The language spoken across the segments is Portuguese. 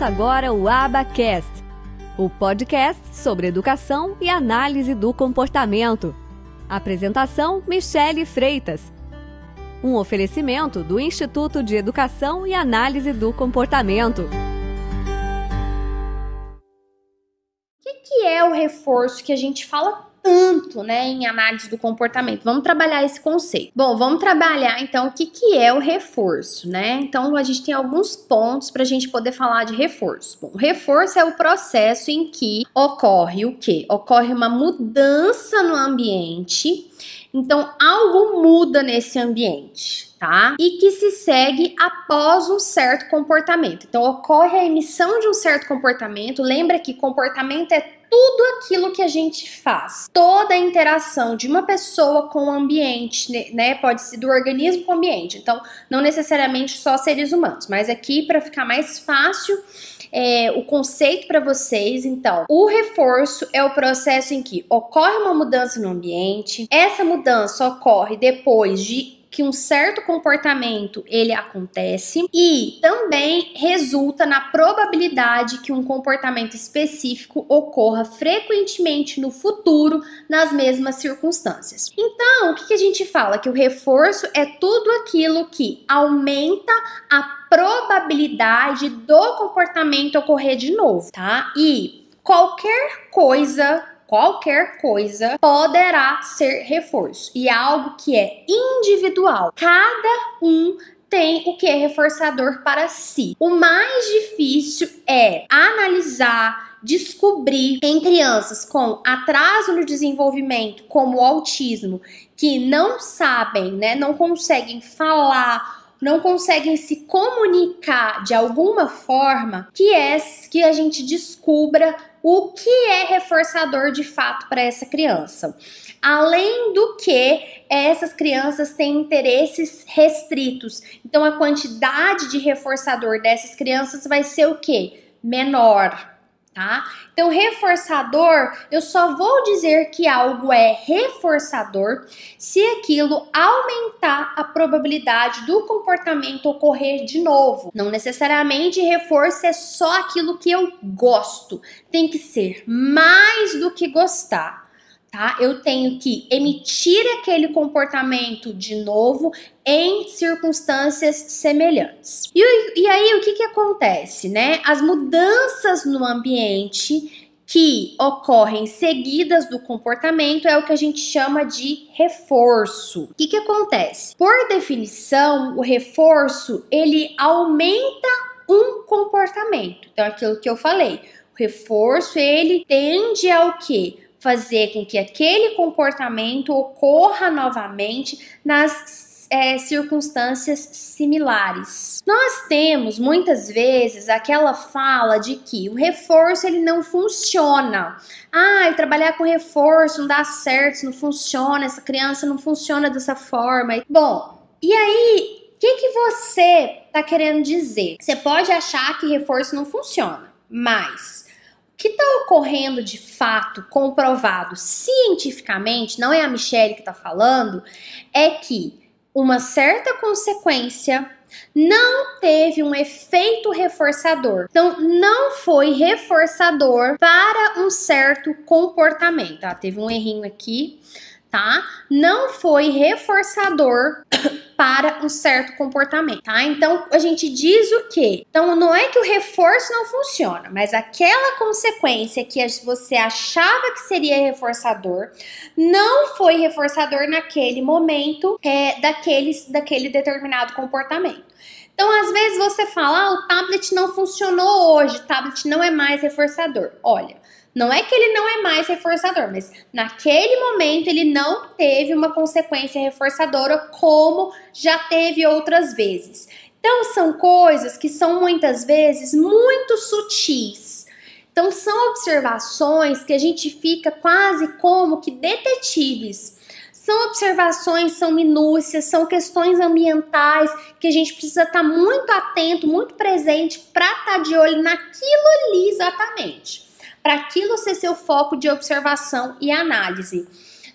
Começa agora o Abacast, o podcast sobre educação e análise do comportamento. Apresentação: Michele Freitas. Um oferecimento do Instituto de Educação e Análise do Comportamento. O que, que é o reforço que a gente fala tanto, né, em análise do comportamento. Vamos trabalhar esse conceito. Bom, vamos trabalhar então o que, que é o reforço, né? Então a gente tem alguns pontos para a gente poder falar de reforço. Bom, reforço é o processo em que ocorre o que? Ocorre uma mudança no ambiente. Então algo muda nesse ambiente. Tá? E que se segue após um certo comportamento. Então, ocorre a emissão de um certo comportamento. Lembra que comportamento é tudo aquilo que a gente faz, toda a interação de uma pessoa com o ambiente, né, né? Pode ser do organismo com o ambiente. Então, não necessariamente só seres humanos, mas aqui para ficar mais fácil é, o conceito para vocês. Então, o reforço é o processo em que ocorre uma mudança no ambiente. Essa mudança ocorre depois de que um certo comportamento ele acontece e também resulta na probabilidade que um comportamento específico ocorra frequentemente no futuro nas mesmas circunstâncias. Então, o que, que a gente fala? Que o reforço é tudo aquilo que aumenta a probabilidade do comportamento ocorrer de novo, tá? E qualquer coisa qualquer coisa poderá ser reforço e é algo que é individual. Cada um tem o que é reforçador para si. O mais difícil é analisar, descobrir em crianças com atraso no desenvolvimento, como o autismo, que não sabem, né, não conseguem falar, não conseguem se comunicar de alguma forma, que é que a gente descubra o que é reforçador de fato para essa criança. Além do que, essas crianças têm interesses restritos. Então a quantidade de reforçador dessas crianças vai ser o que? Menor tá? Então, reforçador, eu só vou dizer que algo é reforçador se aquilo aumentar a probabilidade do comportamento ocorrer de novo. Não necessariamente reforço é só aquilo que eu gosto, tem que ser mais do que gostar tá? Eu tenho que emitir aquele comportamento de novo em circunstâncias semelhantes. E, e aí o que, que acontece, né? As mudanças no ambiente que ocorrem seguidas do comportamento é o que a gente chama de reforço. O que, que acontece? Por definição, o reforço ele aumenta um comportamento. Então, aquilo que eu falei, o reforço ele tende ao que? Fazer com que aquele comportamento ocorra novamente nas é, circunstâncias similares. Nós temos muitas vezes aquela fala de que o reforço ele não funciona. Ah, trabalhar com reforço não dá certo, não funciona, essa criança não funciona dessa forma. Bom, e aí, o que, que você está querendo dizer? Você pode achar que reforço não funciona, mas que está ocorrendo de fato, comprovado cientificamente, não é a Michelle que está falando, é que uma certa consequência não teve um efeito reforçador. Então, não foi reforçador para um certo comportamento. Ah, teve um errinho aqui tá? Não foi reforçador para um certo comportamento, tá? Então a gente diz o quê? Então não é que o reforço não funciona, mas aquela consequência que você achava que seria reforçador não foi reforçador naquele momento é, daquele, daquele determinado comportamento. Então, às vezes você fala, ah, o tablet não funcionou hoje, o tablet não é mais reforçador. Olha, não é que ele não é mais reforçador, mas naquele momento ele não teve uma consequência reforçadora como já teve outras vezes. Então são coisas que são muitas vezes muito sutis. Então são observações que a gente fica quase como que detetives. São observações, são minúcias, são questões ambientais que a gente precisa estar muito atento, muito presente para estar de olho naquilo ali exatamente para aquilo ser seu foco de observação e análise.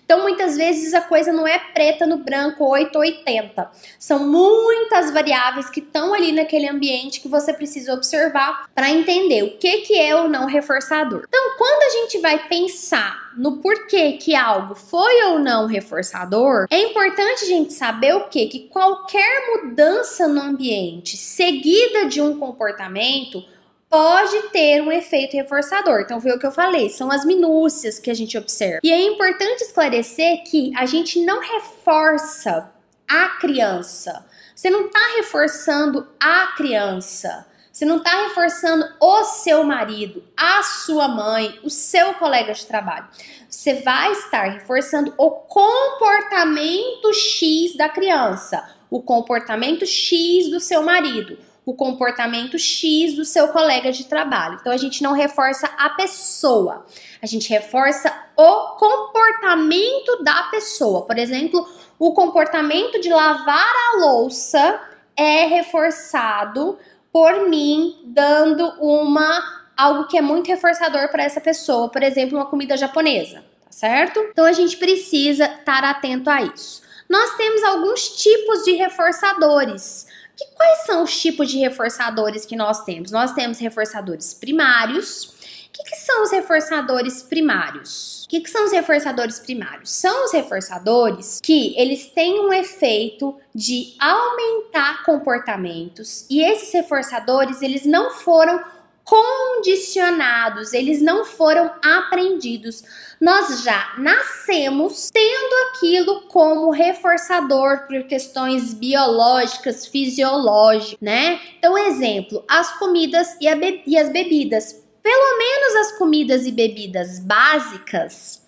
Então, muitas vezes a coisa não é preta no branco 880. São muitas variáveis que estão ali naquele ambiente que você precisa observar para entender o que, que é o não reforçador. Então, quando a gente vai pensar no porquê que algo foi ou não reforçador, é importante a gente saber o que que qualquer mudança no ambiente seguida de um comportamento pode ter um efeito reforçador. Então, foi o que eu falei, são as minúcias que a gente observa. E é importante esclarecer que a gente não reforça a criança. Você não está reforçando a criança. Você não está reforçando o seu marido, a sua mãe, o seu colega de trabalho. Você vai estar reforçando o comportamento X da criança, o comportamento X do seu marido, o comportamento X do seu colega de trabalho. Então a gente não reforça a pessoa, a gente reforça o comportamento da pessoa. Por exemplo, o comportamento de lavar a louça é reforçado por mim dando uma algo que é muito reforçador para essa pessoa, por exemplo, uma comida japonesa, tá certo? Então a gente precisa estar atento a isso. Nós temos alguns tipos de reforçadores. Que, quais são os tipos de reforçadores que nós temos? Nós temos reforçadores primários. O que, que são os reforçadores primários? O que, que, são os reforçadores primários? São os reforçadores que eles têm um efeito de aumentar comportamentos e esses reforçadores eles não foram condicionados, eles não foram aprendidos. Nós já nascemos tendo aquilo como reforçador por questões biológicas, fisiológicas, né? Então, exemplo, as comidas e, be e as bebidas pelo menos as comidas e bebidas básicas,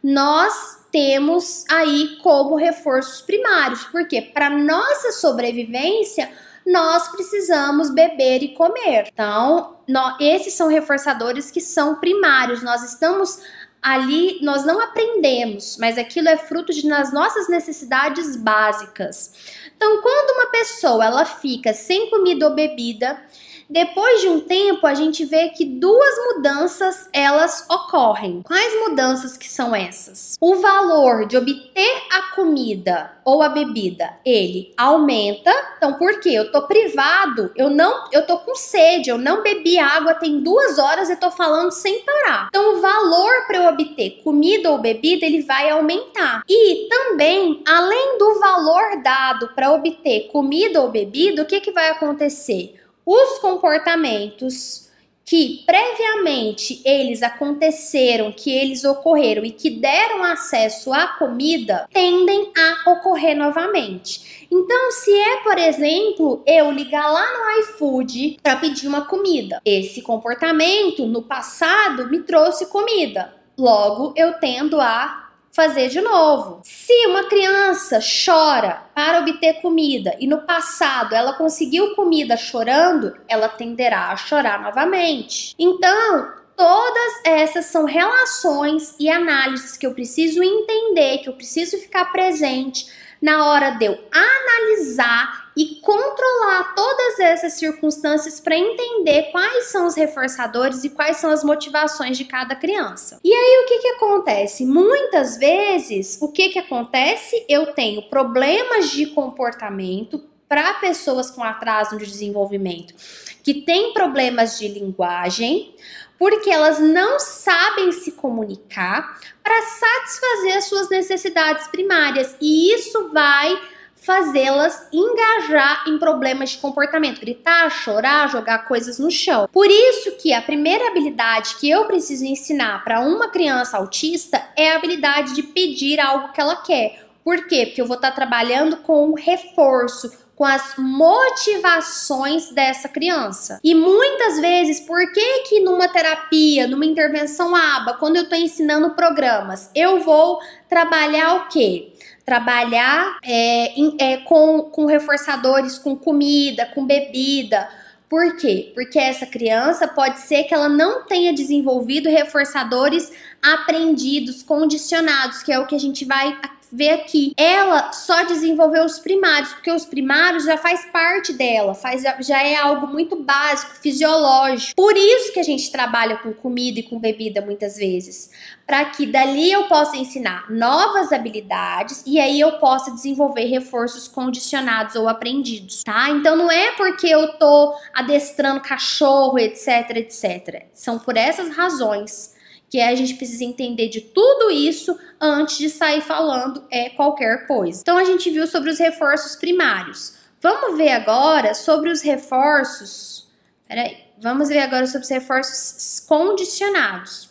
nós temos aí como reforços primários, porque para nossa sobrevivência nós precisamos beber e comer. Então, esses são reforçadores que são primários. Nós estamos ali, nós não aprendemos, mas aquilo é fruto de nas nossas necessidades básicas. Então, quando uma pessoa ela fica sem comida ou bebida, depois de um tempo, a gente vê que duas mudanças elas ocorrem. Quais mudanças que são essas? O valor de obter a comida ou a bebida, ele aumenta. Então, por quê? Eu tô privado, eu não, eu tô com sede, eu não bebi água tem duas horas e tô falando sem parar. Então, o valor para eu obter comida ou bebida, ele vai aumentar. E também, além do valor dado para obter comida ou bebida, o que que vai acontecer? Os comportamentos que previamente eles aconteceram, que eles ocorreram e que deram acesso à comida, tendem a ocorrer novamente. Então, se é, por exemplo, eu ligar lá no iFood para pedir uma comida, esse comportamento no passado me trouxe comida. Logo, eu tendo a fazer de novo. Se uma criança chora para obter comida e no passado ela conseguiu comida chorando, ela tenderá a chorar novamente. Então, todas essas são relações e análises que eu preciso entender, que eu preciso ficar presente na hora de eu analisar e controlar todas essas circunstâncias para entender quais são os reforçadores e quais são as motivações de cada criança. E aí o que que acontece? Muitas vezes, o que que acontece? Eu tenho problemas de comportamento para pessoas com atraso de desenvolvimento que têm problemas de linguagem, porque elas não sabem se comunicar para satisfazer as suas necessidades primárias e isso vai fazê-las engajar em problemas de comportamento, gritar, chorar, jogar coisas no chão. Por isso que a primeira habilidade que eu preciso ensinar para uma criança autista é a habilidade de pedir algo que ela quer. Por quê? Porque eu vou estar trabalhando com o reforço, com as motivações dessa criança. E muitas vezes, por que que numa terapia, numa intervenção ABA, quando eu estou ensinando programas, eu vou trabalhar o quê? Trabalhar é, é, com, com reforçadores, com comida, com bebida. Por quê? Porque essa criança pode ser que ela não tenha desenvolvido reforçadores aprendidos, condicionados, que é o que a gente vai ver aqui. Ela só desenvolveu os primários, porque os primários já faz parte dela, faz, já é algo muito básico, fisiológico. Por isso que a gente trabalha com comida e com bebida muitas vezes, para que dali eu possa ensinar novas habilidades e aí eu possa desenvolver reforços condicionados ou aprendidos, tá? Então não é porque eu tô adestrando cachorro, etc, etc. São por essas razões que a gente precisa entender de tudo isso antes de sair falando é qualquer coisa. Então a gente viu sobre os reforços primários. Vamos ver agora sobre os reforços. Peraí, vamos ver agora sobre os reforços condicionados.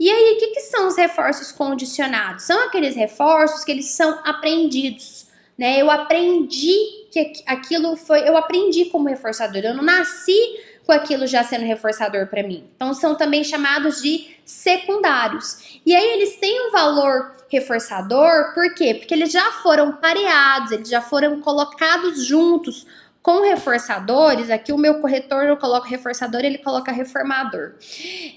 E aí, o que, que são os reforços condicionados? São aqueles reforços que eles são aprendidos, né? Eu aprendi que aquilo foi, eu aprendi como reforçador. Eu não nasci com aquilo já sendo reforçador para mim. Então são também chamados de secundários. E aí eles têm um valor reforçador, por quê? Porque eles já foram pareados, eles já foram colocados juntos com reforçadores, aqui o meu corretor não coloca reforçador, ele coloca reformador.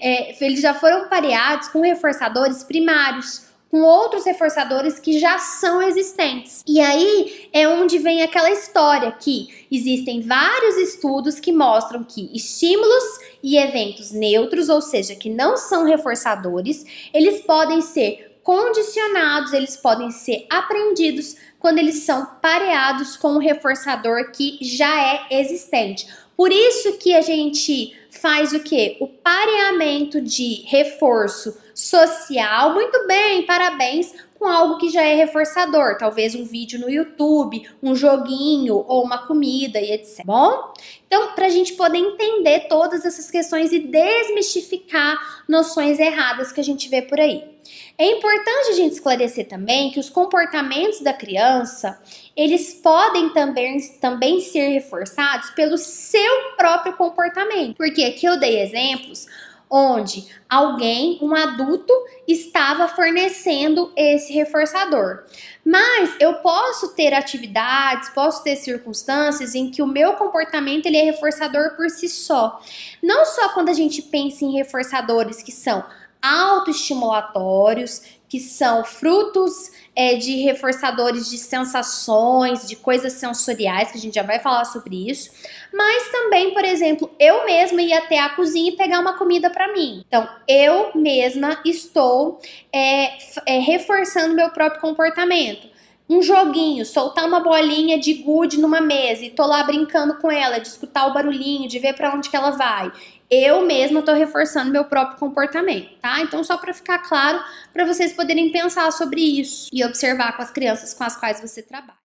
É, eles já foram pareados com reforçadores primários com outros reforçadores que já são existentes. E aí é onde vem aquela história que existem vários estudos que mostram que estímulos e eventos neutros, ou seja, que não são reforçadores, eles podem ser condicionados, eles podem ser aprendidos quando eles são pareados com um reforçador que já é existente. Por isso que a gente faz o que? O pareamento de reforço social. Muito bem, parabéns com algo que já é reforçador, talvez um vídeo no YouTube, um joguinho ou uma comida e etc. Bom, então para a gente poder entender todas essas questões e desmistificar noções erradas que a gente vê por aí. É importante a gente esclarecer também que os comportamentos da criança, eles podem também, também ser reforçados pelo seu próprio comportamento. Porque aqui eu dei exemplos onde alguém, um adulto, estava fornecendo esse reforçador. Mas eu posso ter atividades, posso ter circunstâncias em que o meu comportamento ele é reforçador por si só. Não só quando a gente pensa em reforçadores que são autoestimulatórios, que são frutos é, de reforçadores de sensações, de coisas sensoriais, que a gente já vai falar sobre isso, mas também, por exemplo, eu mesma ir até a cozinha e pegar uma comida para mim. Então, eu mesma estou é, é, reforçando meu próprio comportamento. Um joguinho, soltar uma bolinha de gude numa mesa e tô lá brincando com ela, de escutar o barulhinho, de ver para onde que ela vai eu mesma estou reforçando meu próprio comportamento, tá? Então, só para ficar claro, para vocês poderem pensar sobre isso e observar com as crianças com as quais você trabalha.